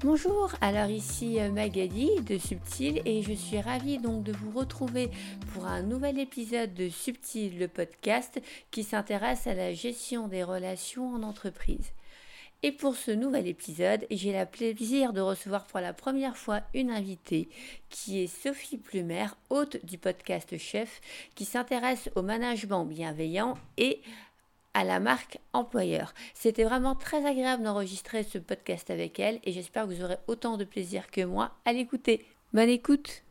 Bonjour, alors ici euh, Magali de Subtil et je suis ravie donc de vous retrouver pour un nouvel épisode de Subtil, le podcast qui s'intéresse à la gestion des relations en entreprise. Et pour ce nouvel épisode, j'ai le plaisir de recevoir pour la première fois une invitée qui est Sophie Plumer, hôte du podcast Chef, qui s'intéresse au management bienveillant et à la marque employeur. C'était vraiment très agréable d'enregistrer ce podcast avec elle et j'espère que vous aurez autant de plaisir que moi à l'écouter. Bonne écoute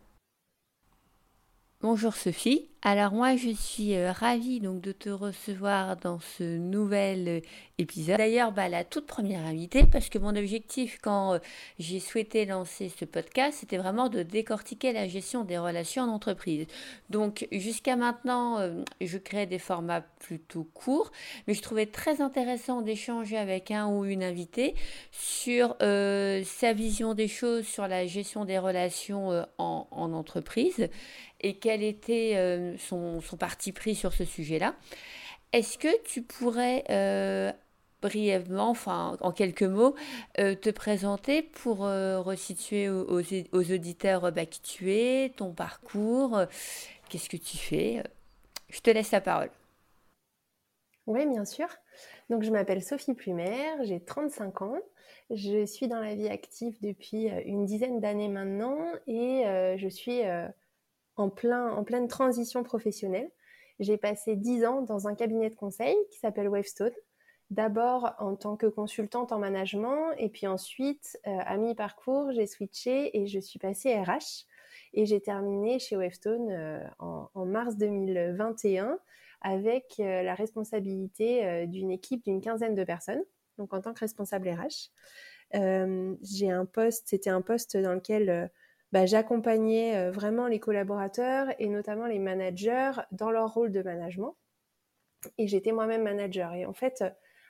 Bonjour Sophie, alors moi je suis euh, ravie donc de te recevoir dans ce nouvel euh, épisode. D'ailleurs bah, la toute première invitée parce que mon objectif quand euh, j'ai souhaité lancer ce podcast c'était vraiment de décortiquer la gestion des relations en entreprise. Donc jusqu'à maintenant je crée des formats plutôt courts mais je trouvais très intéressant d'échanger avec un ou une invitée sur sa vision des choses sur la gestion des relations en, en entreprise et quel était son, parti pris sur ce sujet-là. Est-ce que tu pourrais euh, brièvement, enfin en quelques mots, euh, te présenter pour euh, resituer aux, auditeurs bah, qui tu es, ton parcours, qu'est-ce que tu fais Je te laisse la parole. Oui, bien sûr. Donc, je m'appelle Sophie Plumer, j'ai 35 ans. Je suis dans la vie active depuis une dizaine d'années maintenant et je suis en, plein, en pleine transition professionnelle. J'ai passé dix ans dans un cabinet de conseil qui s'appelle Wavestone. D'abord en tant que consultante en management et puis ensuite, euh, à mi-parcours, j'ai switché et je suis passée RH. Et j'ai terminé chez Wavestone euh, en, mars 2021 avec euh, la responsabilité d'une équipe d'une quinzaine de personnes, donc en tant que responsable RH. j'ai un poste, c'était un poste dans lequel bah, j'accompagnais euh, vraiment les collaborateurs et notamment les managers dans leur rôle de management. Et j'étais moi-même manager. Et en fait,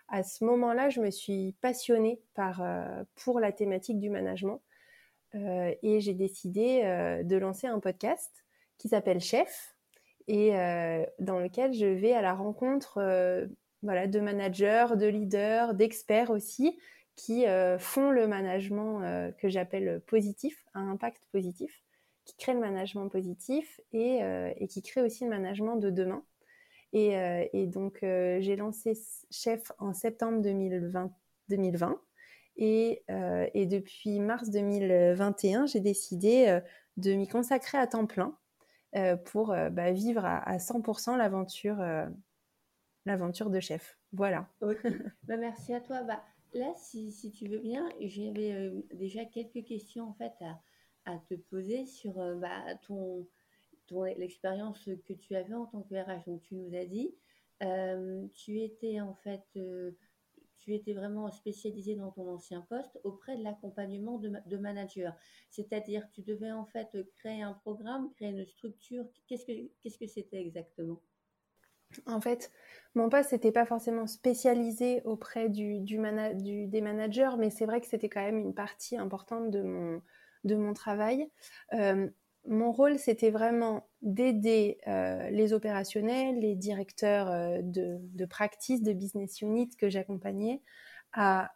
à ce moment-là, je me suis passionnée euh, pour la thématique du management. Euh, et j'ai décidé de lancer un podcast qui s'appelle Chef et dans lequel je vais à la rencontre voilà, de managers, de leaders, d'experts aussi qui euh, font le management euh, que j'appelle positif, un impact positif, qui crée le management positif et, euh, qui crée aussi le management de demain. Et, donc, j'ai lancé Chef en septembre 2020. 2020 et, depuis mars 2021, j'ai décidé de m'y consacrer à temps plein pour bah, vivre à, à 100% l'aventure l'aventure de chef. Voilà. Bah, merci à toi. Bah, là, si, tu veux bien, j'avais euh, déjà quelques questions en fait à, te poser sur euh, bah, ton, l'expérience que tu avais en tant que RH. Donc, tu nous as dit, euh, tu étais en fait, tu étais vraiment spécialisé dans ton ancien poste auprès de l'accompagnement de, de managers. C'est-à-dire, tu devais en fait créer un programme, créer une structure. Qu'est-ce que qu'est-ce que c'était exactement? En fait, mon poste n'était pas forcément spécialisé auprès des managers, mais c'est vrai que c'était quand même une partie importante de mon, de mon travail. Euh, mon rôle, c'était vraiment d'aider euh, les opérationnels, les directeurs euh, de, de, practice, de business unit que j'accompagnais, à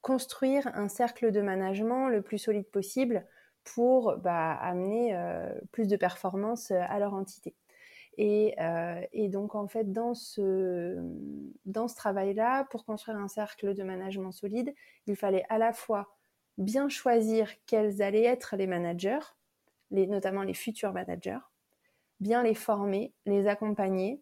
construire un cercle de management le plus solide possible pour bah, amener plus de performance à leur entité. Euh, et, donc, en fait, dans ce, dans ce travail-là, pour construire un cercle de management solide, il fallait à la fois bien choisir quels allaient être les managers, notamment les futurs managers, bien les former, les accompagner,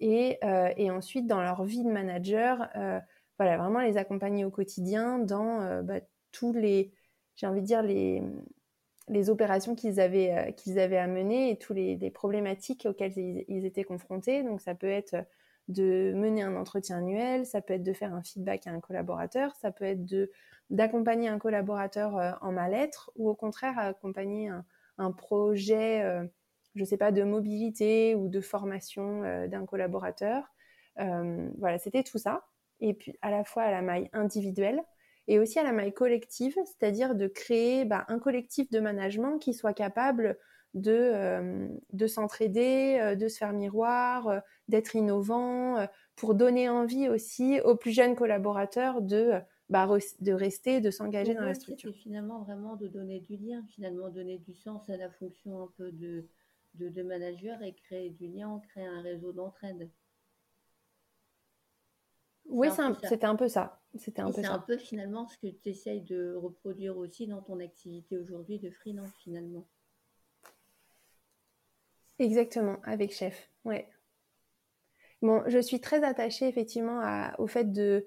et, euh, ensuite, dans leur vie de manager, euh, voilà, vraiment les accompagner au quotidien dans bah, tous les, j'ai envie de dire, les, les opérations qu'ils avaient, euh, qu'ils avaient à mener et toutes les, problématiques auxquelles ils, étaient confrontés. Donc ça peut être de mener un entretien annuel, ça peut être de faire un feedback à un collaborateur, ça peut être d'accompagner un collaborateur euh, en mal-être ou au contraire accompagner un, projet, euh, je ne sais pas, de mobilité ou de formation d'un collaborateur. voilà, c'était tout ça. Et puis à la fois à la maille individuelle, et aussi à la maille collective, c'est-à-dire de créer bah, un collectif de management qui soit capable de, euh, de s'entraider, euh, de se faire miroir, euh, d'être innovant, pour donner envie aussi aux plus jeunes collaborateurs de bah, de rester, de s'engager dans la structure. C'est finalement vraiment de donner du lien, finalement donner du sens à la fonction un peu de, de, de manager et créer du lien, créer un réseau d'entraide. Oui, c'était un peu ça. C'était un peu C'est un peu finalement ce que tu essayes de reproduire aussi dans ton activité aujourd'hui de freelance finalement. Exactement, avec chef. Ouais. Bon, je suis très attachée effectivement au fait de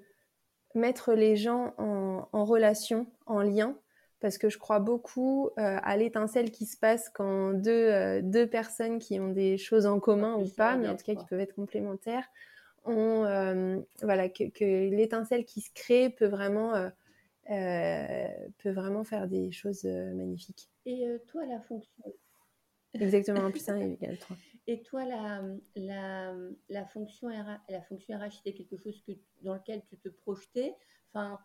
mettre les gens en, relation, en lien, parce que je crois beaucoup euh, à l'étincelle qui se passe quand deux, euh, deux personnes qui ont des choses en commun ou pas, mais en tout cas qui peuvent être complémentaires, ont, euh, voilà, que, l'étincelle qui se crée peut vraiment, peut vraiment faire des choses magnifiques. Et toi, la fonction Exactement, plus 1 égale 3. Et toi, la, la, la, fonction RH, la fonction RH, c'était quelque chose que, dans lequel tu te projetais? Enfin,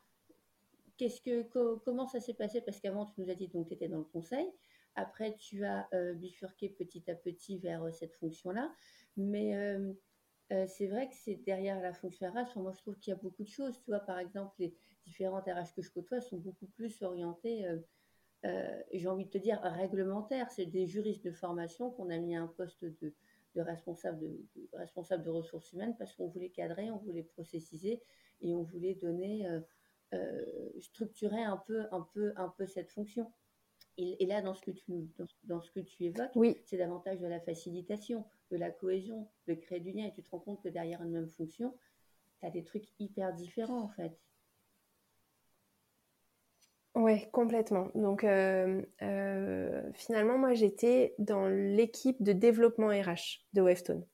qu'est-ce que, comment ça s'est passé? Parce qu'avant, tu nous as dit que tu étais dans le conseil. Après, tu as euh, bifurqué petit à petit vers euh, cette fonction-là. Mais euh, c'est vrai que c'est derrière la fonction RH. moi, je trouve qu'il y a beaucoup de choses. Tu vois, par exemple, les différentes RH que je côtoie sont beaucoup plus orientées euh, j'ai envie de te dire, réglementaire. C'est des juristes de formation qu'on a mis à un poste de, responsable, de, ressources humaines parce qu'on voulait cadrer, on voulait processiser et on voulait donner, euh, euh, structurer un peu, un, peu, un peu cette fonction. Et, là, dans ce que tu, dans, ce que tu évoques, oui. c'est davantage de la facilitation, de la cohésion, de créer du lien. Et tu te rends compte que derrière une même fonction, tu as des trucs hyper différents en fait. Ouais, complètement. Donc, euh, euh, finalement, moi, j'étais dans l'équipe de développement RH de Webstone.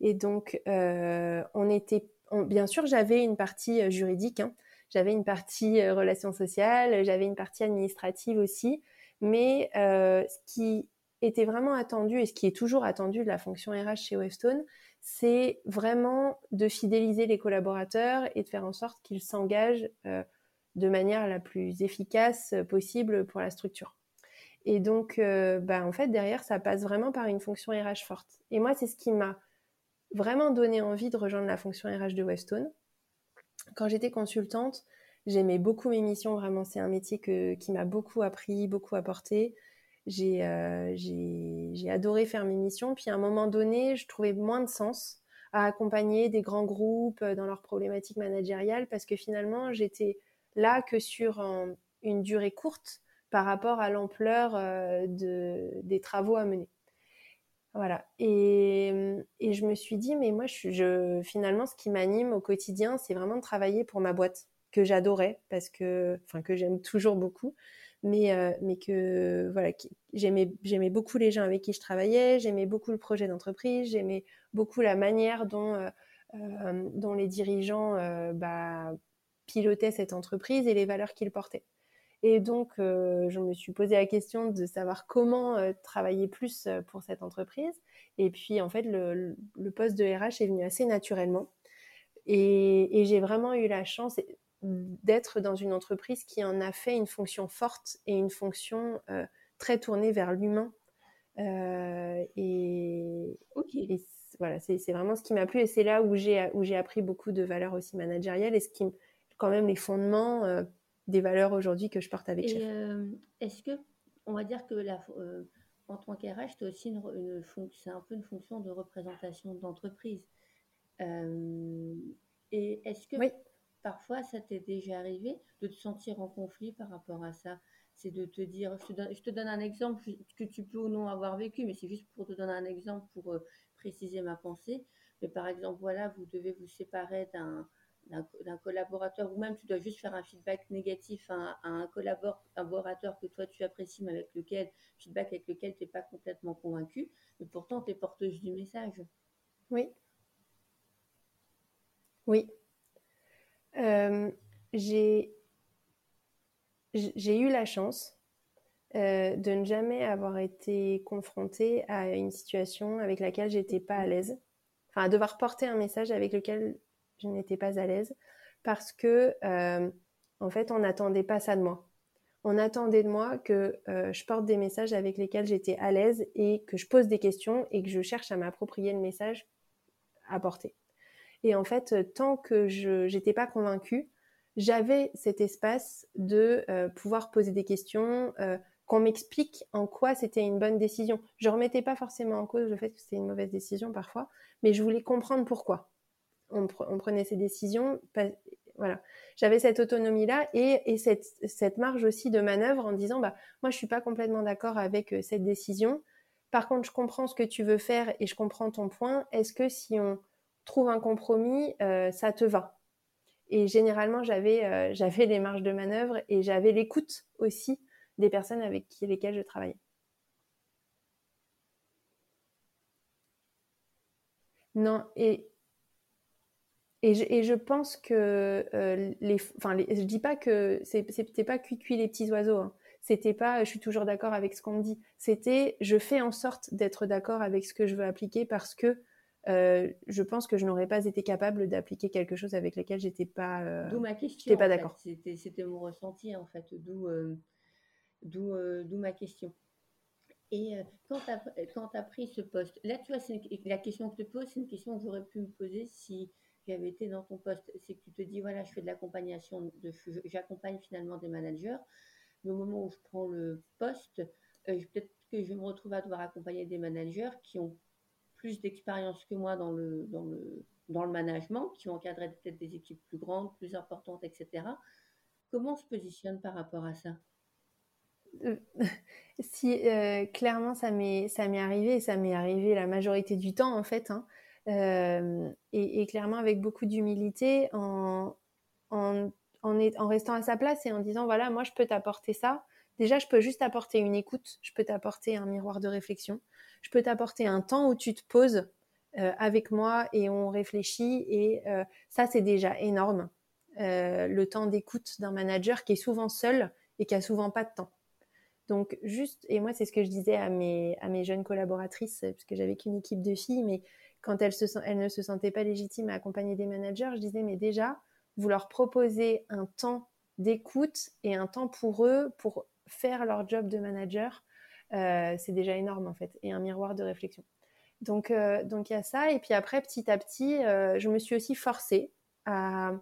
Et donc, euh, on était, bien sûr, j'avais une partie juridique, hein. j'avais une partie relations sociales, j'avais une partie administrative aussi. Mais ce qui était vraiment attendu et ce qui est toujours attendu de la fonction RH chez Webstone, c'est vraiment de fidéliser les collaborateurs et de faire en sorte qu'ils s'engagent de manière la plus efficace possible pour la structure. Et donc, euh, bah, en fait, derrière, ça passe vraiment par une fonction RH forte. Et moi, c'est ce qui m'a vraiment donné envie de rejoindre la fonction RH de Westone. Quand j'étais consultante, j'aimais beaucoup mes missions. Vraiment, c'est un métier qui m'a beaucoup appris, beaucoup apporté. Euh, j'ai adoré faire mes missions. Puis à un moment donné, je trouvais moins de sens à accompagner des grands groupes dans leurs problématiques managériales parce que finalement, j'étais là que sur une durée courte par rapport à l'ampleur euh, des travaux à mener. Voilà. Et, je me suis dit, mais moi, finalement, ce qui m'anime au quotidien, c'est vraiment de travailler pour ma boîte que j'adorais parce que, enfin, que j'aime toujours beaucoup, mais, euh, mais que, voilà, j'aimais, j'aimais beaucoup les gens avec qui je travaillais, j'aimais beaucoup le projet d'entreprise, j'aimais beaucoup la manière dont, euh, dont les dirigeants, bah, pilotait cette entreprise et les valeurs qu'il portait. Et donc, euh, je me suis posé la question de savoir comment euh, travailler plus euh, pour cette entreprise. Et puis, en fait, le, poste de RH est venu assez naturellement. Et, j'ai vraiment eu la chance d'être dans une entreprise qui en a fait une fonction forte et une fonction très tournée vers l'humain. et, voilà, c'est vraiment ce qui m'a plu. Et c'est là où j'ai appris beaucoup de valeurs aussi managériales et ce qui quand même les fondements euh, des valeurs aujourd'hui que je porte avec euh, Est-ce que, on va dire que la, euh, en tant qu'RH, c'est aussi une, une c'est un peu une fonction de représentation d'entreprise. et est-ce que parfois ça t'est déjà arrivé de te sentir en conflit par rapport à ça? C'est de te dire, je te, donne, un exemple que tu peux ou non avoir vécu, mais c'est juste pour te donner un exemple pour préciser ma pensée. Mais par exemple, voilà, vous devez vous séparer d'un d'un collaborateur, ou même tu dois juste faire un feedback négatif à, un collaborateur que toi tu apprécies, mais avec lequel, feedback avec lequel tu n'es pas complètement convaincu, mais pourtant tu es porteuse du message. Oui. Oui. Euh, j'ai eu la chance euh, de ne jamais avoir été confrontée à une situation avec laquelle j'étais pas à l'aise. Enfin, à devoir porter un message avec lequel je n'étais pas à l'aise parce que, euh, en fait, on n'attendait pas ça de moi. On attendait de moi que euh, je porte des messages avec lesquels j'étais à l'aise et que je pose des questions et que je cherche à m'approprier le message à porter. Et en fait, tant que je n'étais pas convaincue, j'avais cet espace de pouvoir poser des questions, qu'on m'explique en quoi c'était une bonne décision. Je remettais pas forcément en cause le fait que c'était une mauvaise décision parfois, mais je voulais comprendre pourquoi on, prenait ces décisions. Voilà, j'avais cette autonomie là et, cette, marge aussi de manœuvre en disant bah moi je suis pas complètement d'accord avec euh, cette décision. Par contre, je comprends ce que tu veux faire et je comprends ton point. Est-ce que si on trouve un compromis, euh, ça te va Et généralement, j'avais euh, j'avais les marges de manœuvre et j'avais l'écoute aussi des personnes avec lesquelles je travaillais. Non, et, et, je, et je pense que euh, les, enfin, je dis pas que c'était pas cuit les petits oiseaux. Hein. C'était pas, je suis toujours d'accord avec ce qu'on me dit. C'était, je fais en sorte d'être d'accord avec ce que je veux appliquer parce que euh, je pense que je n'aurais pas été capable d'appliquer quelque chose avec lequel j'étais pas. Euh, d'où ma question. pas d'accord. C'était mon ressenti en fait. D'où euh, d'où ma question. Et quand tu as, pris ce poste, là, tu vois, la question que je te pose, c'est une question que j'aurais pu me poser si j'avais été dans ton poste. C'est que tu te dis, voilà, je fais de l'accompagnation, j'accompagne finalement des managers. Mais au moment où je prends le poste, euh, peut-être que je me retrouve à devoir accompagner des managers qui ont plus d'expérience que moi dans le, dans, le, dans le management, qui ont peut-être des équipes plus grandes, plus importantes, etc. Comment on se positionne par rapport à ça? Euh, si euh, clairement ça m'est ça m'est arrivé ça m'est arrivé la majorité du temps en fait hein, euh, et, clairement avec beaucoup d'humilité en, en, en restant à sa place et en disant voilà moi je peux t'apporter ça déjà je peux juste apporter une écoute je peux t'apporter un miroir de réflexion je peux t'apporter un temps où tu te poses avec moi et on réfléchit et ça c'est déjà énorme. Le temps d'écoute d'un manager qui est souvent seul et qui a souvent pas de temps. Donc juste, et moi c'est ce que je disais à mes, à mes jeunes collaboratrices, parce que j'avais qu'une équipe de filles, mais quand elles, se, elles ne se sentaient pas légitimes à accompagner des managers, je disais, mais déjà, vous leur proposez un temps d'écoute et un temps pour eux, pour faire leur job de manager, euh, c'est déjà énorme en fait, et un miroir de réflexion. Donc euh, donc il y a ça, et puis après, petit à petit, euh, je me suis aussi forcée à,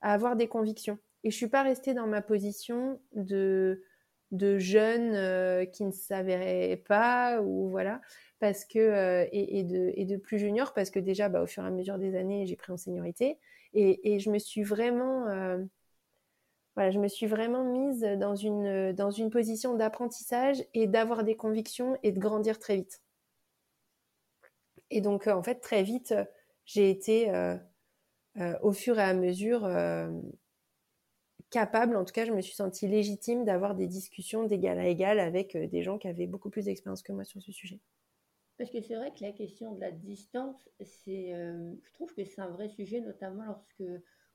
avoir des convictions. Et je suis pas restée dans ma position de de jeunes euh, qui ne s'avéraient pas ou voilà parce que euh, et, de, et de plus juniors parce que déjà bah, au fur et à mesure des années j'ai pris en seniorité et, et je me suis vraiment voilà je me suis vraiment mise dans une dans une position d'apprentissage et d'avoir des convictions et de grandir très vite et donc en fait très vite j'ai été au fur et à mesure capable, en tout cas, je me suis sentie légitime d'avoir des discussions d'égal à égal avec euh, des gens qui avaient beaucoup plus d'expérience que moi sur ce sujet. Parce que c'est vrai que la question de la distance, c'est, euh, je trouve que c'est un vrai sujet, notamment lorsque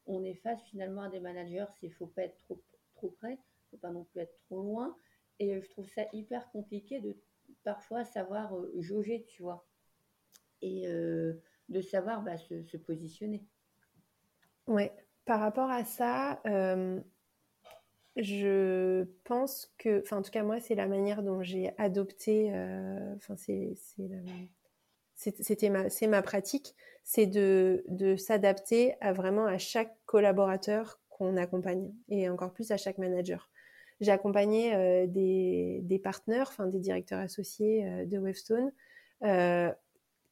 on est face finalement à des managers. C'est faut pas être trop trop près, faut pas non plus être trop loin. Et je trouve ça hyper compliqué de parfois savoir euh, jauger, tu vois, et de savoir bah, se, positionner. Ouais, par rapport à ça, euh, je pense que, enfin en tout cas moi, c'est la manière dont j'ai adopté, euh, enfin c'est c'était ma, c'est ma pratique, c'est de, s'adapter à vraiment à chaque collaborateur qu'on accompagne et encore plus à chaque manager. J'ai accompagné euh, des, partenaires, enfin des directeurs associés de Wavestone.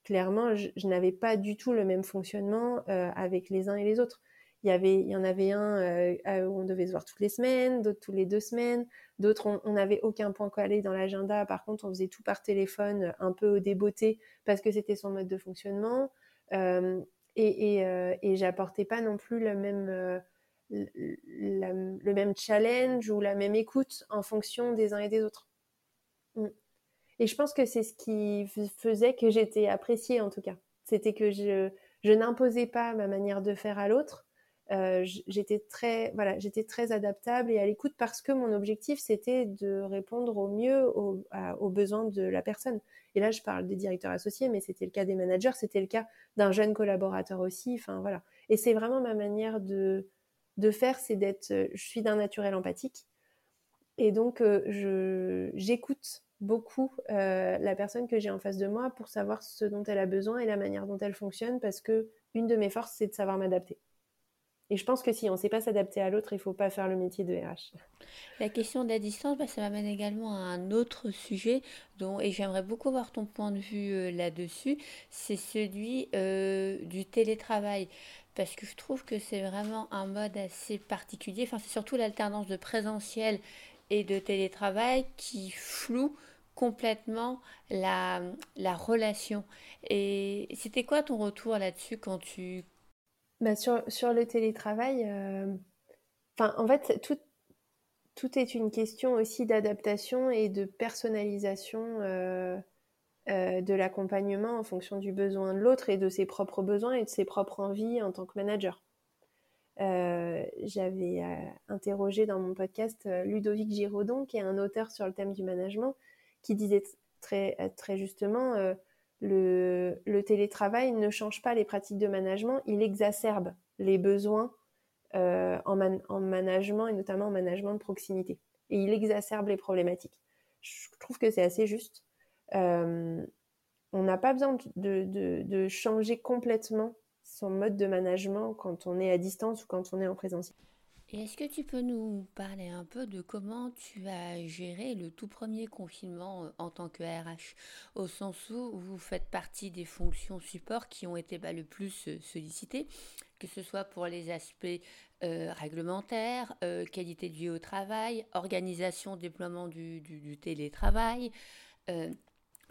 clairement, je, je n'avais pas du tout le même fonctionnement avec les uns et les autres. Il y en avait un euh, où on devait se voir toutes les semaines, d'autres tous les deux semaines, d'autres on n'avait aucun point collé dans l'agenda. Par contre, on faisait tout par téléphone, un peu au débeauté parce que c'était son mode de fonctionnement. Euh, et, et, euh, et j'apportais pas non plus le même euh, le même challenge ou la même écoute en fonction des uns et des autres. Mm. Et je pense que c'est ce qui faisait que j'étais appréciée en tout cas. C'était que je, je n'imposais pas ma manière de faire à l'autre, euh, j'étais très voilà j'étais très adaptable et à l'écoute parce que mon objectif c'était de répondre au mieux aux, aux, besoins de la personne. Et là je parle des directeurs associés mais c'était le cas des managers c'était le cas d'un jeune collaborateur aussi enfin voilà. Et c'est vraiment ma manière de de faire c'est d'être je suis d'un naturel empathique. Et donc euh, je j'écoute beaucoup euh, la personne que j'ai en face de moi pour savoir ce dont elle a besoin et la manière dont elle fonctionne parce que une de mes forces c'est de savoir m'adapter Et je pense que si on ne sait pas s'adapter à l'autre, il ne faut pas faire le métier de RH. La question de la distance, bah, ça m'amène également à un autre sujet, dont, et j'aimerais beaucoup voir ton point de vue euh, là-dessus, c'est celui euh, du télétravail. Parce que je trouve que c'est vraiment un mode assez particulier. Enfin, c'est surtout l'alternance de présentiel et de télétravail qui floue complètement la, la relation. Et c'était quoi ton retour là-dessus quand tu bah sur, le télétravail, euh, en fait, tout, tout, est une question aussi d'adaptation et de personnalisation euh, euh, de l'accompagnement en fonction du besoin de l'autre et de ses propres besoins et de ses propres envies en tant que manager. J'avais interrogé dans mon podcast Ludovic Giraudon, qui est un auteur sur le thème du management, qui disait très, très justement le, télétravail ne change pas les pratiques de management, il exacerbe les besoins euh, en, management et notamment en management de proximité. Et il exacerbe les problématiques. Je trouve que c'est assez juste. Euh, on n'a pas besoin de, changer complètement son mode de management quand on est à distance ou quand on est en présentiel. Est-ce que tu peux nous parler un peu de comment tu as géré le tout premier confinement euh, en tant que RH, au sens où vous faites partie des fonctions support qui ont été bah, le plus euh, sollicitées, que ce soit pour les aspects euh, réglementaires, qualité de vie au travail, organisation, déploiement du, télétravail.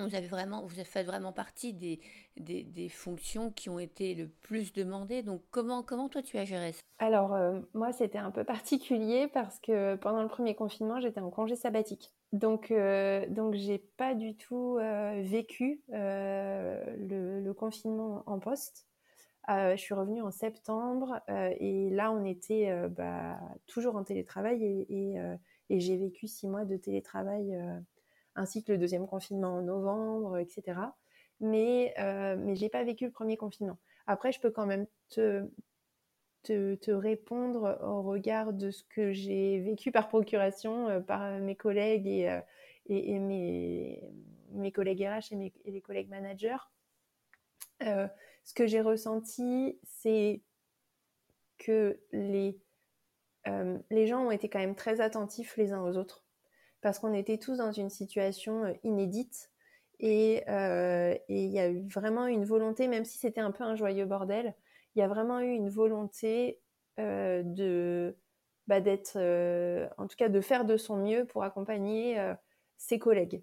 Vous avez vraiment, vous fait vraiment partie des, des, fonctions qui ont été le plus demandées. Donc, comment, comment toi tu as géré ça? Alors, euh, moi, c'était un peu particulier parce que pendant le premier confinement, j'étais en congé sabbatique. Donc, euh, donc j'ai pas du tout euh, vécu le, confinement en poste. je suis revenue en septembre et là, on était bah, toujours en télétravail et j'ai vécu six mois de télétravail ainsi que le deuxième confinement en novembre, etc. Mais, euh, mais je n'ai pas vécu le premier confinement. Après, je peux quand même te, te, répondre au regard de ce que j'ai vécu par procuration euh, par mes collègues et, euh, et, mes, mes, collègues RH et, les collègues managers. ce que j'ai ressenti, c'est que les, les gens ont été quand même très attentifs les uns aux autres parce qu'on était tous dans une situation euh, inédite euh, et il y a eu vraiment une volonté, même si c'était un peu un joyeux bordel, il y a vraiment eu une volonté euh, de bah, d'être, en tout cas de faire de son mieux pour accompagner ses collègues,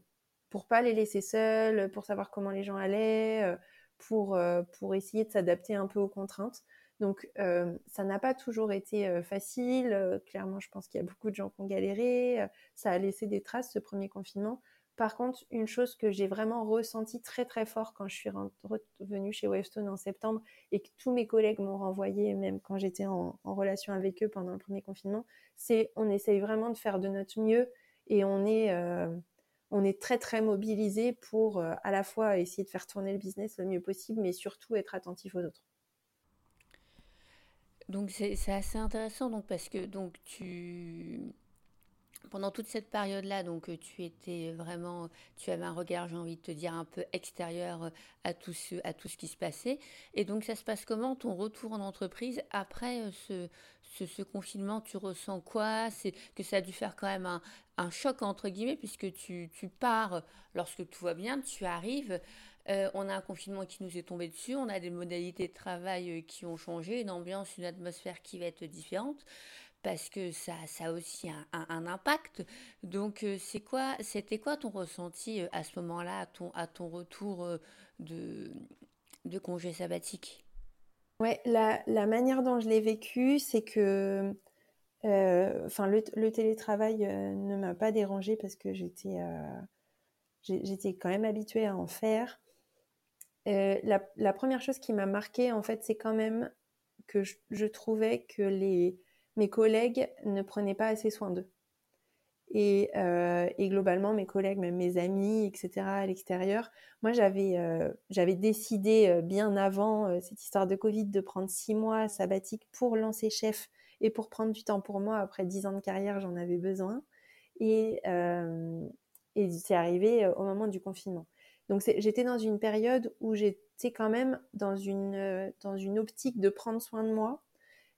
pour pas les laisser seuls, pour savoir comment les gens allaient, pour, pour essayer de s'adapter un peu aux contraintes. Donc, euh, ça n'a pas toujours été euh, facile. Euh, clairement, je pense qu'il y a beaucoup de gens qui ont galéré. ça a laissé des traces, ce premier confinement. Par contre, une chose que j'ai vraiment ressentie très très fort quand je suis revenue chez Wavestone en septembre et que tous mes collègues m'ont renvoyé, même quand j'étais en, relation avec eux pendant le premier confinement, c'est on essaye vraiment de faire de notre mieux et on est, on est très très mobilisé pour à la fois essayer de faire tourner le business le mieux possible, mais surtout être attentif aux autres. Donc c'est assez intéressant donc parce que donc tu pendant toute cette période-là, donc euh, tu étais vraiment, tu avais un regard, j'ai envie de te dire, un peu extérieur euh, à tout ce, à tout ce qui se passait. Et donc ça se passe comment ton retour en entreprise après euh, ce, ce, confinement? Tu ressens quoi? C'est que ça a dû faire quand même un, un choc entre guillemets puisque tu, tu, pars lorsque tout va bien, tu arrives. Euh, on a un confinement qui nous est tombé dessus, on a des modalités de travail euh, qui ont changé, une ambiance, une atmosphère qui va être différente parce que ça, ça a aussi un, impact. Donc, euh, c'est quoi, c'était quoi ton ressenti à ce moment-là, à ton, retour de, congé sabbatique? Ouais, la, manière dont je l'ai vécu, c'est que enfin, le, télétravail ne m'a pas dérangé parce que j'étais, j'étais quand même habituée à en faire. Euh, la, première chose qui m'a marquée, en fait, c'est quand même que je, trouvais que les, mes collègues ne prenaient pas assez soin d'eux. Et, euh, globalement, mes collègues, même mes amis, etc., à l'extérieur, moi, j'avais euh, décidé bien avant cette histoire de Covid de prendre six mois sabbatiques pour lancer chef et pour prendre du temps pour moi. Après dix ans de carrière, j'en avais besoin. Et c'est arrivé au moment du confinement. Donc j'étais dans une période où j'étais quand même dans une, euh, dans une optique de prendre soin de moi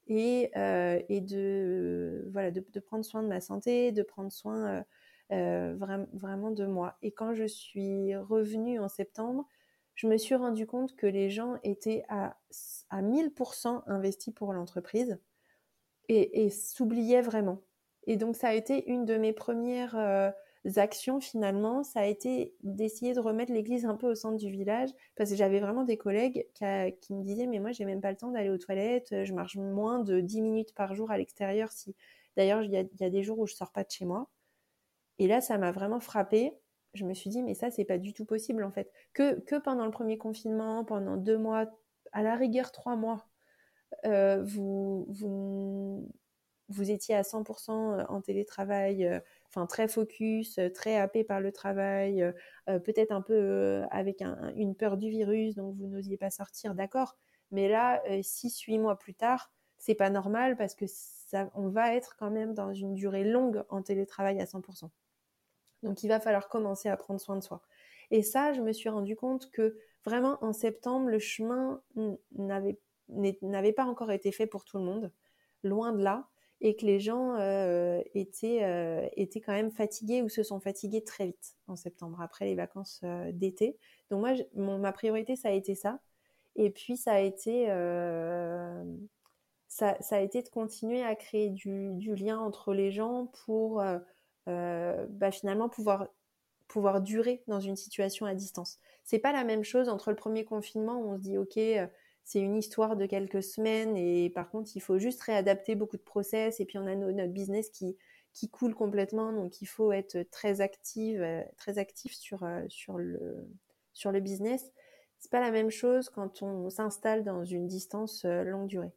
et, et de, voilà, de, prendre soin de ma santé, de prendre soin vraiment, vraiment de moi. Et quand je suis revenue en septembre, je me suis rendu compte que les gens étaient à, à 1000% investis pour l'entreprise et, s'oubliaient vraiment. Et donc, ça a été une de mes premières euh, actions finalement. Ça a été d'essayer de remettre l'église un peu au centre du village parce que j'avais vraiment des collègues qui, me disaient Mais moi, j'ai même pas le temps d'aller aux toilettes. Je marche moins de 10 minutes par jour à l'extérieur. Si... D'ailleurs, il y, a, des jours où je sors pas de chez moi. Et là, ça m'a vraiment frappé je me suis dit, mais ça, c'est pas du tout possible en fait. Que, que pendant le premier confinement, pendant deux mois, à la rigueur trois mois, euh, vous, vous, vous étiez à 100% en télétravail, euh, enfin très focus, très happé par le travail, euh, peut-être un peu avec un, une peur du virus, donc vous n'osiez pas sortir, d'accord. Mais là, six, huit mois plus tard, c'est pas normal parce que ça, on va être quand même dans une durée longue en télétravail à 100%. Donc il va falloir commencer à prendre soin de soi. Et ça, je me suis rendu compte que vraiment en septembre, le chemin n'avait pas encore été fait pour tout le monde, loin de là, et que les gens euh, étaient, euh, étaient quand même fatigués ou se sont fatigués très vite en septembre, après les vacances euh, d'été. Donc moi, ma priorité, ça a été ça. Et puis ça a été, ça, a été de continuer à créer du, lien entre les gens pour bah, finalement pouvoir pouvoir durer dans une situation à distance. C'est pas la même chose entre le premier confinement où on se dit ok c'est une histoire de quelques semaines et par contre il faut juste réadapter beaucoup de process et puis on a notre business qui qui coule complètement donc il faut être très active euh, très actif sur sur le sur le business. C'est pas la même chose quand on s'installe dans une distance longue durée.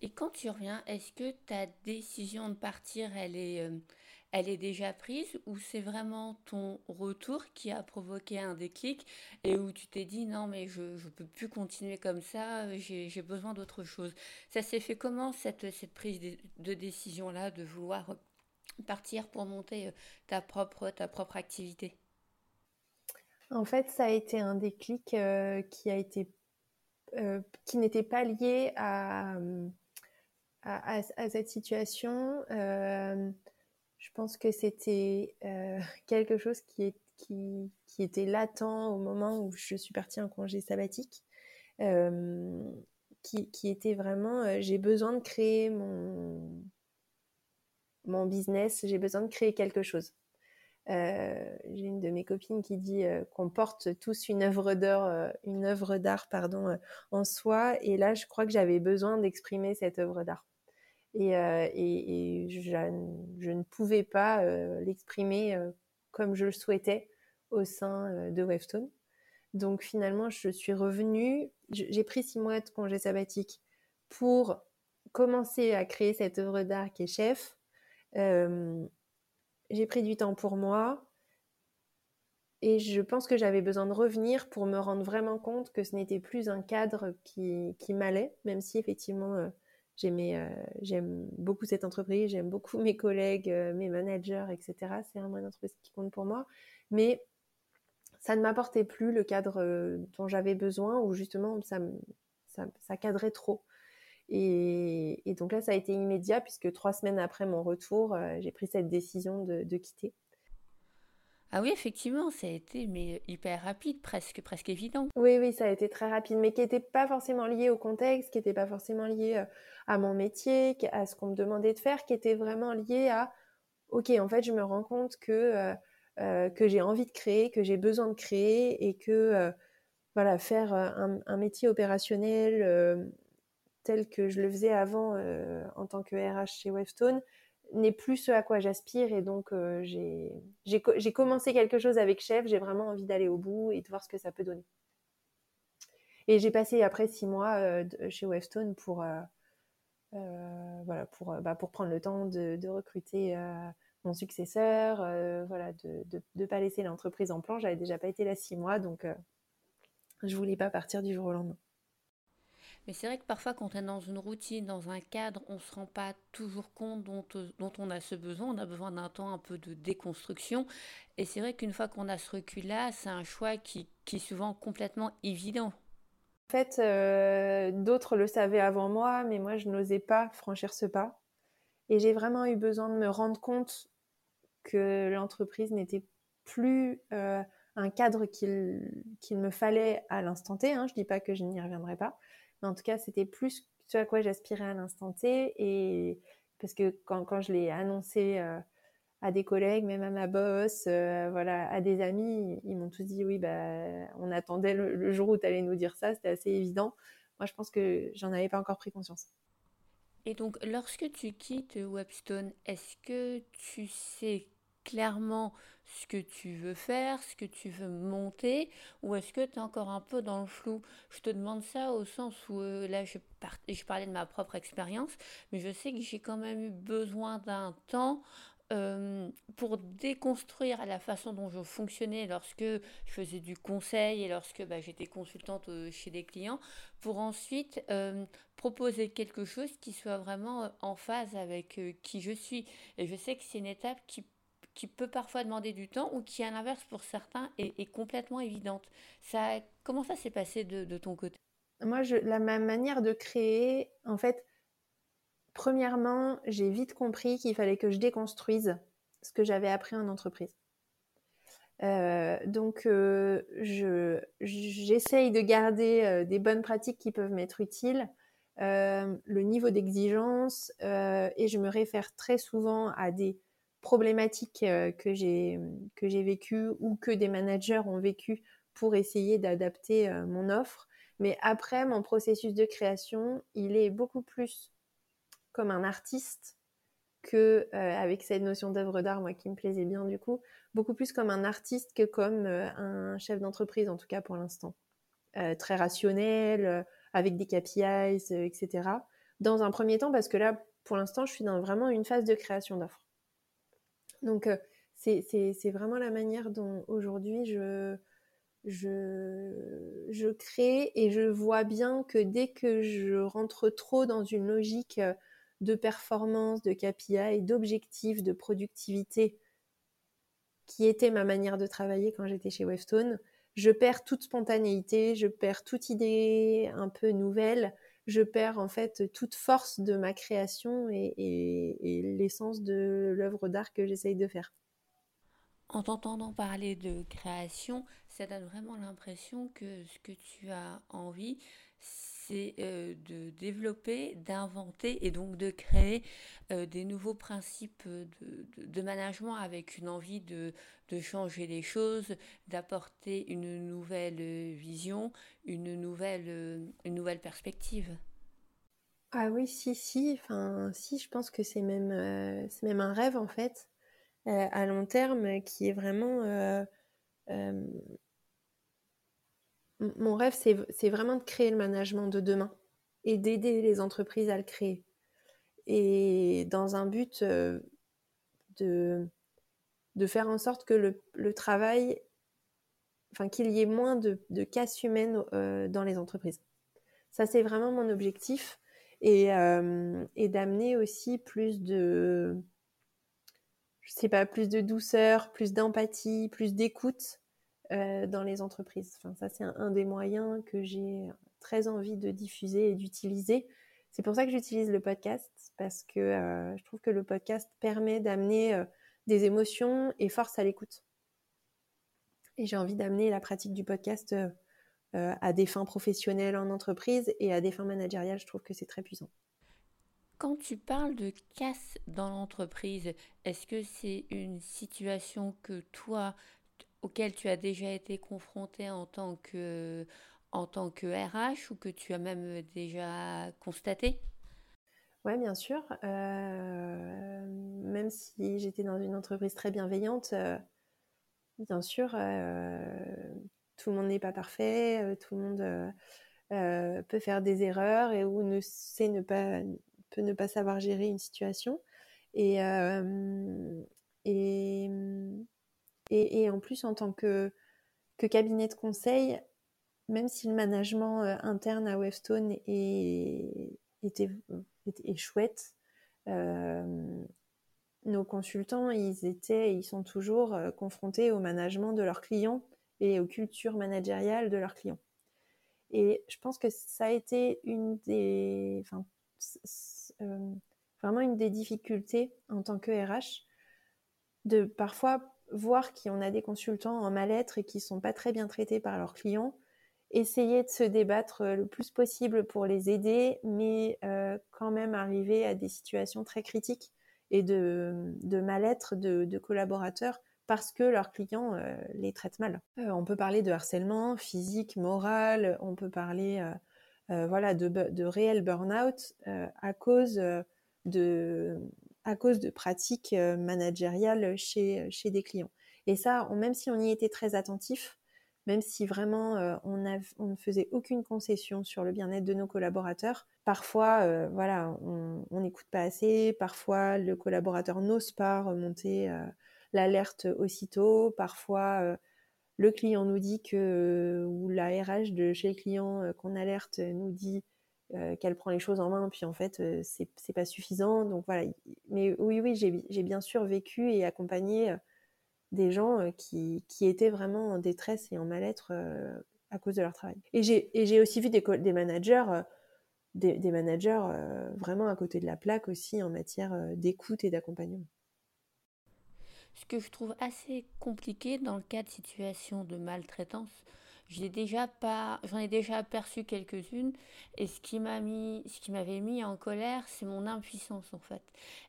Et quand tu reviens, est-ce que ta décision de partir, elle est, euh, elle est déjà prise ou c'est vraiment ton retour qui a provoqué un déclic et où tu t'es dit non mais je ne peux plus continuer comme ça, j'ai besoin d'autre chose. Ça s'est fait comment cette, cette prise de, décision-là de vouloir partir pour monter euh, ta propre, ta propre activité? En fait, ça a été un déclic euh, qui a été qui n'était pas lié à à, cette situation. Euh, je pense que c'était euh, quelque chose qui, était latent au moment où je suis partie en congé sabbatique, euh, qui, était vraiment j'ai besoin de créer mon, mon business, j'ai besoin de créer quelque chose. j'ai une de mes copines qui dit qu'on porte tous une œuvre d'art, une œuvre d'art pardon, en soi. Et là, je crois que j'avais besoin d'exprimer cette œuvre d'art. Euh, et, et, je, ne pouvais pas euh, l'exprimer euh, comme je le souhaitais au sein de Webstone. Donc finalement, je suis revenue, j'ai pris six mois de congé sabbatique pour commencer à créer cette œuvre d'art qui est chef. j'ai pris du temps pour moi et je pense que j'avais besoin de revenir pour me rendre vraiment compte que ce n'était plus un cadre qui, m'allait, même si effectivement euh, j'aime beaucoup cette entreprise, j'aime beaucoup mes collègues, euh, mes managers, etc. C'est vraiment une entreprise qui compte pour moi. Mais ça ne m'apportait plus le cadre euh, dont j'avais besoin, ou justement ça, ça, cadrait trop. Et, donc là, ça a été immédiat, puisque trois semaines après mon retour, j'ai pris cette décision de quitter. Ah oui, effectivement, ça a été mais hyper rapide, presque, presque évident. Oui, oui, ça a été très rapide, mais qui n'était pas forcément lié au contexte, qui n'était pas forcément lié euh, à mon métier, à ce qu'on me demandait de faire, qui était vraiment lié à, ok, en fait, je me rends compte que euh, euh, que j'ai envie de créer, que j'ai besoin de créer, et que voilà, faire un, un métier opérationnel tel que je le faisais avant en tant que RH chez Webstone, n'est plus ce à quoi j'aspire et donc euh, j'ai commencé quelque chose avec Chef, j'ai vraiment envie d'aller au bout et de voir ce que ça peut donner. Et j'ai passé après six mois euh, chez pour, euh, bah, pour prendre le temps de, de recruter mon successeur, voilà, de ne pas laisser l'entreprise en plan. J'avais déjà pas été là six mois, donc je voulais pas partir du jour au lendemain. Mais c'est vrai que parfois, quand on est dans une routine, dans un cadre, on ne se rend pas toujours compte dont, dont on a ce besoin. On a besoin d'un temps un peu de déconstruction. Et c'est vrai qu'une fois qu'on a ce recul-là, c'est un choix qui, qui est souvent complètement évident. En fait, euh, d'autres le savaient avant moi, mais moi, je n'osais pas franchir ce pas. Et j'ai vraiment eu besoin de me rendre compte que l'entreprise n'était plus euh, un cadre qu'il me fallait à l'instant T. Hein. Je ne dis pas que je n'y reviendrai pas, mais en tout cas, c'était plus ce à quoi j'aspirais à l'instant T. Et parce que quand, quand je l'ai annoncé euh, à des collègues, même à ma boss, euh, voilà, à des amis, ils m'ont tous dit oui, bah, on attendait le, jour où tu allais nous dire ça, c'était assez évident. Moi, je pense que j'en avais pas encore pris conscience. Et donc, lorsque tu quittes Webstone, est-ce que tu sais clairement ce que tu veux faire, ce que tu veux monter, ou est-ce que tu es encore un peu dans le flou? Je te demande ça au sens où euh, là, je, je parlais de ma propre expérience, mais je sais que j'ai quand même eu besoin d'un temps euh, pour déconstruire la façon dont je fonctionnais lorsque je faisais du conseil et lorsque bah, j'étais consultante euh, chez des clients, pour ensuite euh, proposer quelque chose qui soit vraiment en phase avec qui je suis. Et je sais que c'est une étape qui, qui peut parfois demander du temps ou qui, à l'inverse, pour certains, est, complètement évidente. Ça, comment ça s'est passé de, ton côté? Moi, je, la, ma manière de créer, en fait, Premièrement, j'ai vite compris qu'il fallait que je déconstruise ce que j'avais appris en entreprise. Euh, donc, euh, j'essaye de garder euh, des bonnes pratiques qui peuvent m'être utiles, le niveau d'exigence, et je me réfère très souvent à des problématiques que j'ai vécues ou que des managers ont vécues pour essayer d'adapter mon offre. Mais après, mon processus de création, il est beaucoup plus comme un artiste que euh, avec cette notion d'œuvre d'art, moi qui me plaisait bien du coup, beaucoup plus comme un artiste que comme euh, un chef d'entreprise, en tout cas pour l'instant. Euh, très rationnel, avec des KPIs, etc. Dans un premier temps, parce que là, pour l'instant, je suis dans vraiment une phase de création d'offres. Donc, c'est vraiment la manière dont aujourd'hui je, crée et je vois bien que dès que je rentre trop dans une logique de performance, de KPI, d'objectifs, de productivité, qui était ma manière de travailler quand j'étais chez Wavestone, je perds toute spontanéité, je perds toute idée un peu nouvelle, je perds en fait toute force de ma création et, l'essence de l'œuvre d'art que j'essaye de faire. En t'entendant parler de création, ça donne vraiment l'impression que ce que tu as envie, c'est euh, de développer, d'inventer et donc de créer euh, des nouveaux principes de, management avec une envie de, changer les choses, d'apporter une nouvelle vision, une nouvelle, une nouvelle perspective. Ah oui, si, si, enfin, si, je pense que c'est même, euh, c'est même un rêve en fait, à long terme, qui est vraiment mon rêve, c'est vraiment de créer le management de demain et d'aider les entreprises à le créer. Et dans un but euh, de, de faire en sorte que le, travail, enfin qu'il y ait moins de, casse humaine euh, dans les entreprises. Ça, c'est vraiment mon objectif. Et, euh, et d'amener aussi plus de, je sais pas, plus de douceur, plus d'empathie, plus d'écoute euh, dans les entreprises. Enfin, ça, c'est un, des moyens que j'ai très envie de diffuser et d'utiliser. C'est pour ça que j'utilise le podcast, parce que euh, je trouve que le podcast permet d'amener euh, des émotions et force à l'écoute. Et j'ai envie d'amener la pratique du podcast à des fins professionnelles en entreprise et à des fins managériales. Je trouve que c'est très puissant. Quand tu parles de casse dans l'entreprise, est-ce que c'est une situation que toi, auquel tu as déjà été confronté en tant que, en tant que RH ou que tu as même déjà constaté? Oui, bien sûr. Euh, même si j'étais dans une entreprise très bienveillante, euh, bien sûr, euh, tout le monde n'est pas parfait, tout le monde peut faire des erreurs et ou ne sait ne pas, peut ne pas savoir gérer une situation. Et, et et, en plus, en tant que, cabinet de conseil, même si le management euh, interne à Webstone est, était, chouette, euh, nos consultants, ils étaient, ils sont toujours euh, confrontés au management de leurs clients et aux cultures managériales de leurs clients. Et je pense que ça a été une des, enfin, vraiment une des difficultés en tant que RH de parfois voir qu'on a des consultants en mal-être et qui sont pas très bien traités par leurs clients, essayer de se débattre le plus possible pour les aider, mais euh, quand même arriver à des situations très critiques et de, mal-être de, collaborateurs parce que leurs clients euh, les traitent mal. Euh, on peut parler de harcèlement physique, moral, on peut parler voilà, de, de réel burn-out à cause de, à cause de pratiques euh, managériales chez, euh, chez des clients. Et ça, même si on y était très attentif, même si vraiment euh, on, on, ne faisait aucune concession sur le bien-être de nos collaborateurs, parfois, voilà, on n'écoute pas assez, parfois le collaborateur n'ose pas remonter l'alerte aussitôt, parfois le client nous dit que, ou la RH de chez le client qu'on alerte nous dit euh, qu'elle prend les choses en main, puis en fait, euh, c'est pas suffisant. Donc voilà. Mais oui, oui, j'ai bien sûr vécu et accompagné euh, des gens qui, étaient vraiment en détresse et en mal-être à cause de leur travail. Et j'ai aussi vu des, managers, des, des, managers vraiment à côté de la plaque aussi en matière d'écoute et d'accompagnement. Ce que je trouve assez compliqué dans le cas de situation de maltraitance, j'ai déjà pas, j'en ai déjà aperçu quelques-unes. Et ce qui m'a mis, ce qui m'avait mis en colère, c'est mon impuissance en fait.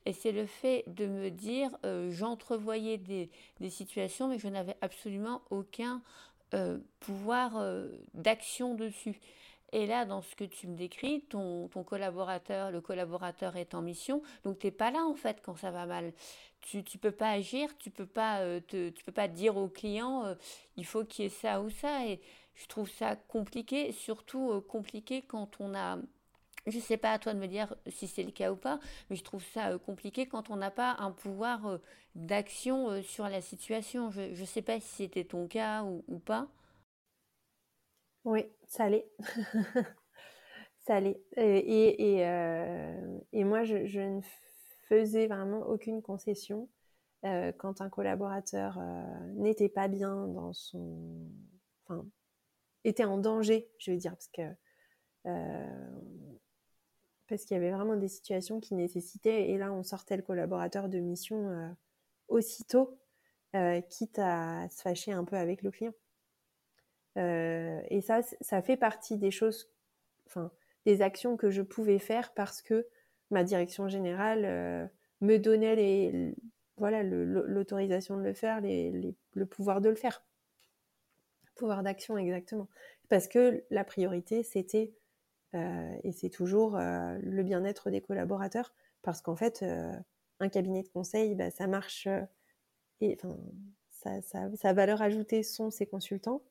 Et c'est le fait de me dire, euh, j'entrevoyais des, des, situations, mais je n'avais absolument aucun euh, pouvoir euh, d'action dessus. Et là, dans ce que tu me décris, ton, ton collaborateur, le collaborateur est en mission, donc tu n'es pas là en fait quand ça va mal. Tu ne peux pas agir, tu peux euh, tu peux pas dire au client euh, il faut qu'il y ait ça ou ça. Et je trouve ça compliqué, surtout euh, compliqué quand on a je ne sais pas à toi de me dire si c'est le cas ou pas, mais je trouve ça compliqué quand on n'a pas un pouvoir d'action sur la situation. Je ne sais pas si c'était ton cas ou, ou pas. Oui, ça ça l'est. Et, et, euh, et, moi, je, je, ne faisais vraiment aucune concession euh, quand un collaborateur euh, n'était pas bien dans son... Enfin, était en danger, je veux dire, parce que... parce qu'il y avait vraiment des situations qui nécessitaient, et là on sortait le collaborateur de mission aussitôt, quitte à se fâcher un peu avec le client. Euh, et ça, ça fait partie des choses, enfin, des actions que je pouvais faire parce que ma direction générale euh, me donnait les, voilà, l'autorisation de le faire, les, le pouvoir de le faire. Pouvoir d'action, exactement. Parce que la priorité, c'était, euh, et c'est toujours, le bien-être des collaborateurs. Parce qu'en fait, un cabinet de conseil, bah, ça marche, et enfin, sa valeur ajoutée sont ses consultants.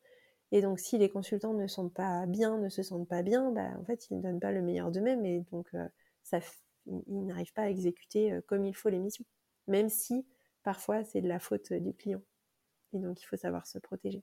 Et donc, si les consultants ne sont pas bien, ne se sentent pas bien, bah, en fait, ils ne donnent pas le meilleur d'eux-mêmes et donc euh, ils n'arrivent pas à exécuter euh, comme il faut les missions, même si parfois c'est de la faute du client. Et donc, il faut savoir se protéger.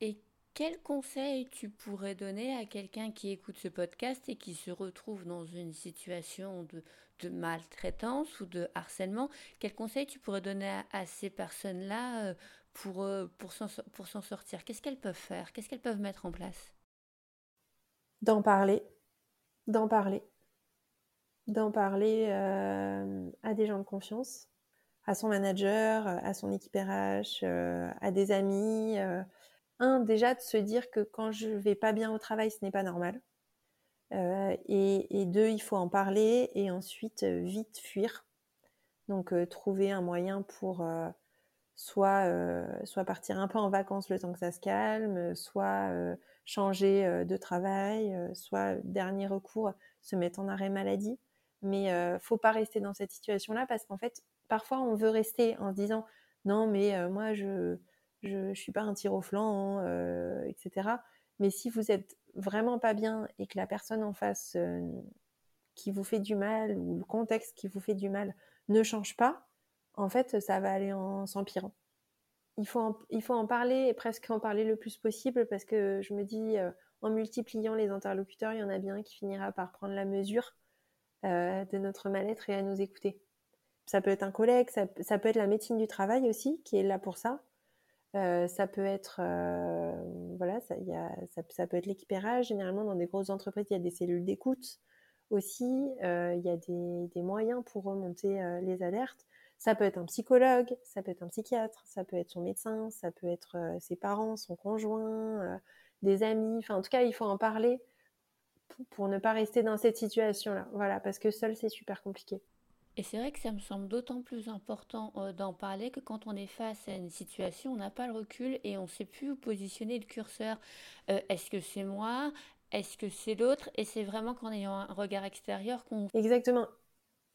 Et quel conseil tu pourrais donner à quelqu'un qui écoute ce podcast et qui se retrouve dans une situation de, de maltraitance ou de harcèlement? Quel conseil tu pourrais donner à, ces personnes-là euh, pour, euh, pour s'en sortir Qu'est-ce qu'elles peuvent faire? Qu'est-ce qu'elles peuvent mettre en place? D'en parler. D'en parler. D'en parler euh, à des gens de confiance, à son manager, à son équipe RH, euh, à des amis. un, déjà de se dire que quand je vais pas bien au travail, ce n'est pas normal. Et, deux, il faut en parler et ensuite vite fuir. Donc trouver un moyen pour soit, euh, soit partir un peu en vacances le temps que ça se calme, soit euh, changer euh, de travail, soit dernier recours, se mettre en arrêt maladie. Mais faut pas rester dans cette situation-là parce qu'en fait, parfois on veut rester en se disant non mais moi je je, suis pas un tir au flanc, etc. Mais si vous êtes vraiment pas bien et que la personne en face qui vous fait du mal ou le contexte qui vous fait du mal ne change pas, en fait, ça va aller en s'empirant. Il faut, en, il faut en parler et presque en parler le plus possible parce que je me dis, euh, en multipliant les interlocuteurs, il y en a bien qui finira par prendre la mesure euh, de notre mal-être et à nous écouter. Ça peut être un collègue, ça, peut être la médecine du travail aussi qui est là pour ça. ça peut être voilà, ça, peut être l'équipérage. Généralement, dans des grosses entreprises, il y a des cellules d'écoute aussi. Il y a des, moyens pour remonter les alertes. Ça peut être un psychologue, ça peut être un psychiatre, ça peut être son médecin, ça peut être ses parents, son conjoint, des amis. Enfin, en tout cas, il faut en parler pour ne pas rester dans cette situation-là. Voilà, parce que seul, c'est super compliqué. Et c'est vrai que ça me semble d'autant plus important euh, d'en parler que quand on est face à une situation, on n'a pas le recul et on ne sait plus où positionner le curseur. Euh, est-ce que c'est moi? Est-ce que c'est l'autre? Et c'est vraiment qu'en ayant un regard extérieur qu'on... Exactement.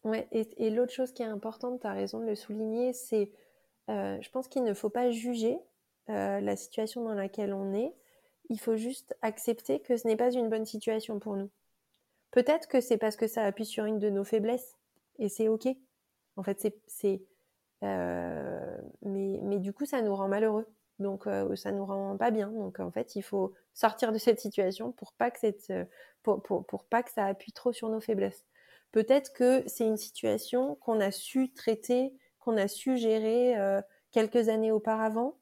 Ouais, et, l'autre chose qui est importante, tu as raison de le souligner, c'est, euh, je pense qu'il ne faut pas juger la situation dans laquelle on est. Il faut juste accepter que ce n'est pas une bonne situation pour nous. Peut-être que c'est parce que ça appuie sur une de nos faiblesses et c'est ok. En fait, c'est, euh, mais, mais du coup, ça nous rend malheureux. Donc, euh, ça nous rend pas bien. Donc, en fait, il faut sortir de cette situation pour pas que cette, pour, pour, pour pas que ça appuie trop sur nos faiblesses. Peut-être que c'est une situation qu'on a su traiter, qu'on a su gérer euh, quelques années auparavant,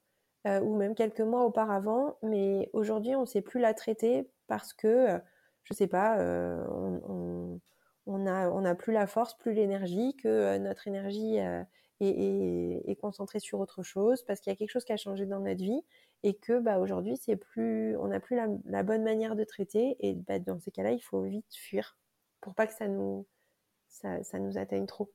euh, ou même quelques mois auparavant, mais aujourd'hui, on ne sait plus la traiter parce que, je sais pas, on, n'a plus la force, plus l'énergie, que euh, notre énergie euh, est, concentrée sur autre chose, parce qu'il y a quelque chose qui a changé dans notre vie, et que bah, aujourd'hui, c'est plus, on n'a plus la, bonne manière de traiter, et bah, dans ces cas-là, il faut vite fuir, pour pas que ça nous, ça, nous atteigne trop.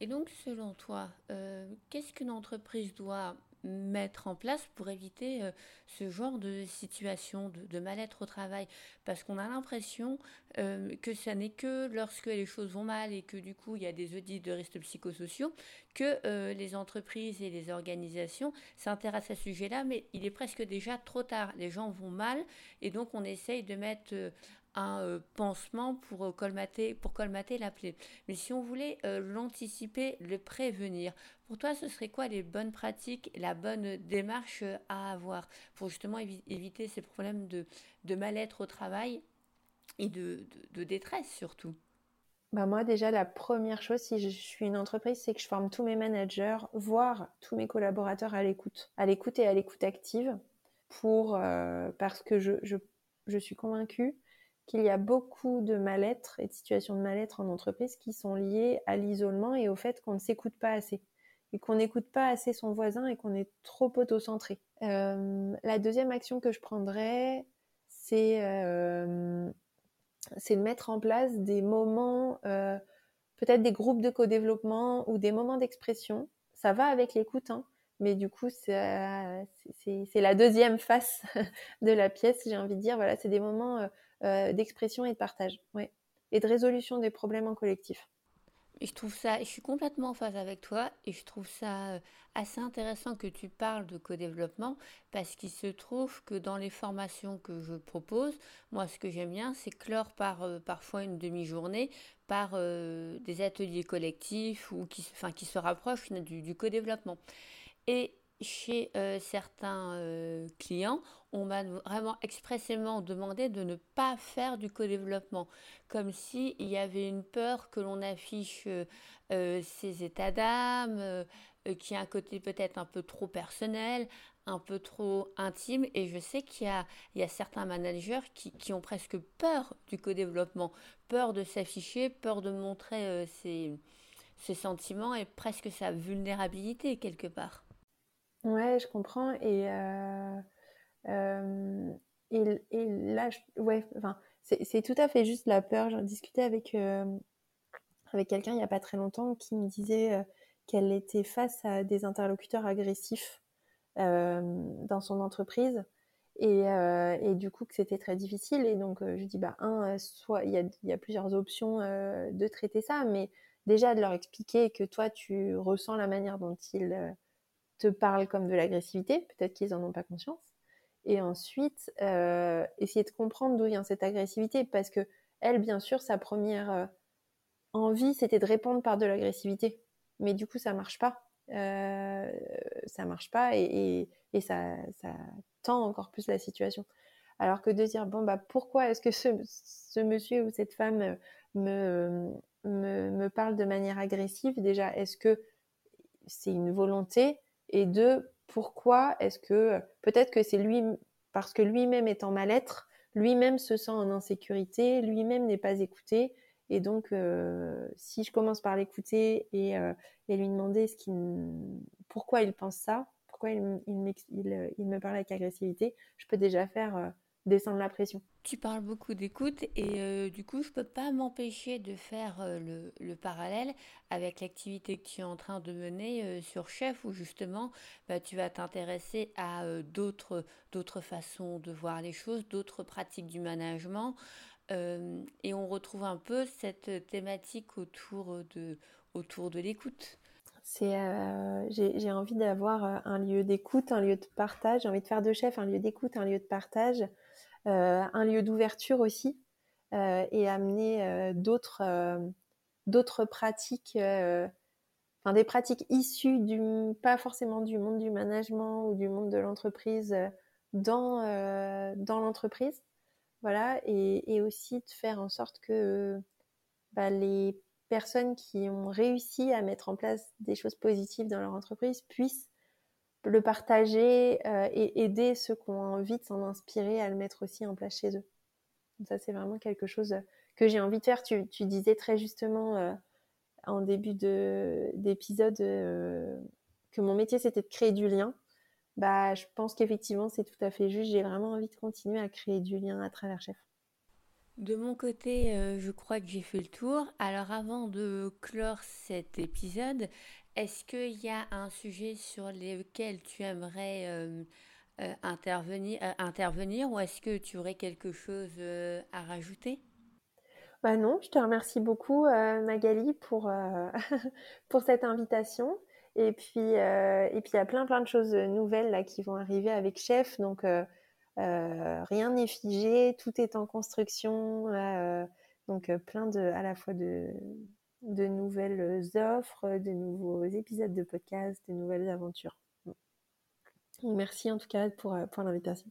Et donc, selon toi, euh, qu'est-ce qu'une entreprise doit mettre en place pour éviter euh, ce genre de situation de, mal-être au travail? Parce qu'on a l'impression euh, que ça n'est que lorsque les choses vont mal et que du coup il y a des audits de risques psychosociaux que les entreprises et les organisations s'intéressent à ce sujet-là, mais il est presque déjà trop tard. Les gens vont mal et donc on essaye de mettre un euh, pansement pour euh, colmater, pour colmater la plaie. Mais si on voulait euh, l'anticiper, le prévenir, pour toi, ce serait quoi les bonnes pratiques, la bonne démarche à avoir pour justement éviter ces problèmes de, de mal-être au travail et de, de, détresse surtout? Bah moi déjà la première chose si je suis une entreprise c'est que je forme tous mes managers voire tous mes collaborateurs à l'écoute à l'écoute et à l'écoute active pour parce que je, je, je suis convaincue qu'il y a beaucoup de mal-être et de situations de mal-être en entreprise qui sont liées à l'isolement et au fait qu'on ne s'écoute pas assez et qu'on n'écoute pas assez son voisin et qu'on est trop autocentré. Euh, la deuxième action que je prendrais, c'est euh, de mettre en place des moments, euh, peut-être des groupes de co-développement ou des moments d'expression. Ça va avec l'écoute, hein, mais du coup, c'est la deuxième face de la pièce, j'ai envie de dire. Voilà, c'est des moments euh, d'expression et de partage, ouais. et de résolution des problèmes en collectif. je trouve ça, je suis complètement en phase avec toi et je trouve ça euh, assez intéressant que tu parles de co-développement parce qu'il se trouve que dans les formations que je propose, moi ce que j'aime bien c'est clore par euh, parfois une demi-journée par des ateliers collectifs ou qui, enfin, qui se rapprochent du, du co-développement. Et chez euh, certains euh, clients, on m'a vraiment expressément demandé de ne pas faire du co-développement, comme s'il y avait une peur que l'on affiche euh, ses états d'âme, qui a un côté peut-être un peu trop personnel, un peu trop intime. Et je sais qu'il y, a, certains managers qui, ont presque peur du co-développement, peur de s'afficher, peur de montrer ses sentiments et presque sa vulnérabilité quelque part. Ouais, je comprends. Et, euh, euh, et, là, ouais, enfin, c'est tout à fait juste la peur. J'en discutais avec, euh, avec quelqu'un il n'y a pas très longtemps qui me disait qu'elle était face à des interlocuteurs agressifs dans son entreprise. Et, et, du coup que c'était très difficile et donc je dis bah un soit il y y a, plusieurs options de traiter ça mais déjà de leur expliquer que toi tu ressens la manière dont ils te parlent comme de l'agressivité, peut-être qu'ils n'en ont pas conscience. Et ensuite, euh, essayer de comprendre d'où vient cette agressivité, parce que elle, bien sûr, sa première euh, envie, c'était de répondre par de l'agressivité. Mais du coup, ça marche pas. Euh, ça marche pas et, et, ça, tend encore plus la situation. Alors que de dire, bon, bah, pourquoi est-ce que ce, ce, monsieur ou cette femme me, me, me parle de manière agressive? Déjà, est-ce que c'est une volonté? Et deux, pourquoi est-ce que peut-être que c'est lui parce que lui-même est en mal-être, lui-même se sent en insécurité, lui-même n'est pas écouté. Et donc, euh, si je commence par l'écouter et, euh, lui demander ce pourquoi il pense ça, pourquoi il, il, me parle avec agressivité, je peux déjà faire descendre la pression. Tu parles beaucoup d'écoute et euh, du coup, je peux pas m'empêcher de faire euh, le, parallèle avec l'activité que tu es en train de mener euh, sur Chef, où justement, bah, tu vas t'intéresser à d'autres d'autres façons de voir les choses, d'autres pratiques du management, et on retrouve un peu cette thématique autour de autour de l'écoute. C'est, j'ai envie d'avoir un lieu d'écoute, un lieu de partage. J'ai envie de faire de chef un lieu d'écoute, un lieu de partage un lieu d'ouverture aussi euh, et amener euh, d'autres d'autres pratiques Enfin, des pratiques issues du, pas forcément du monde du management ou du monde de l'entreprise dans, dans l'entreprise. Voilà, et, et, aussi de faire en sorte que bah, les personnes qui ont réussi à mettre en place des choses positives dans leur entreprise puissent le partager euh, et aider ceux qui ont envie de s'en inspirer à le mettre aussi en place chez eux. ça, c'est vraiment quelque chose que j'ai envie de faire. Tu, disais très justement euh, en début d'épisode euh, que mon métier, c'était de créer du lien. Bah, je pense qu'effectivement, c'est tout à fait juste. J'ai vraiment envie de continuer à créer du lien à travers Chef. De mon côté, je crois que j'ai fait le tour. Alors avant de clore cet épisode, est-ce qu'il y a un sujet sur lequel tu aimerais euh, euh, intervenir, euh, intervenir ou est-ce que tu aurais quelque chose à rajouter? Bah non, je te remercie beaucoup Magali pour, pour cette invitation. Et puis, il y a plein plein de choses nouvelles là qui vont arriver avec Chef. Donc rien n'est figé, tout est en construction. donc plein de à la fois de de nouvelles offres, de nouveaux épisodes de podcast, de nouvelles aventures. Merci en tout cas pour, pour l'invitation.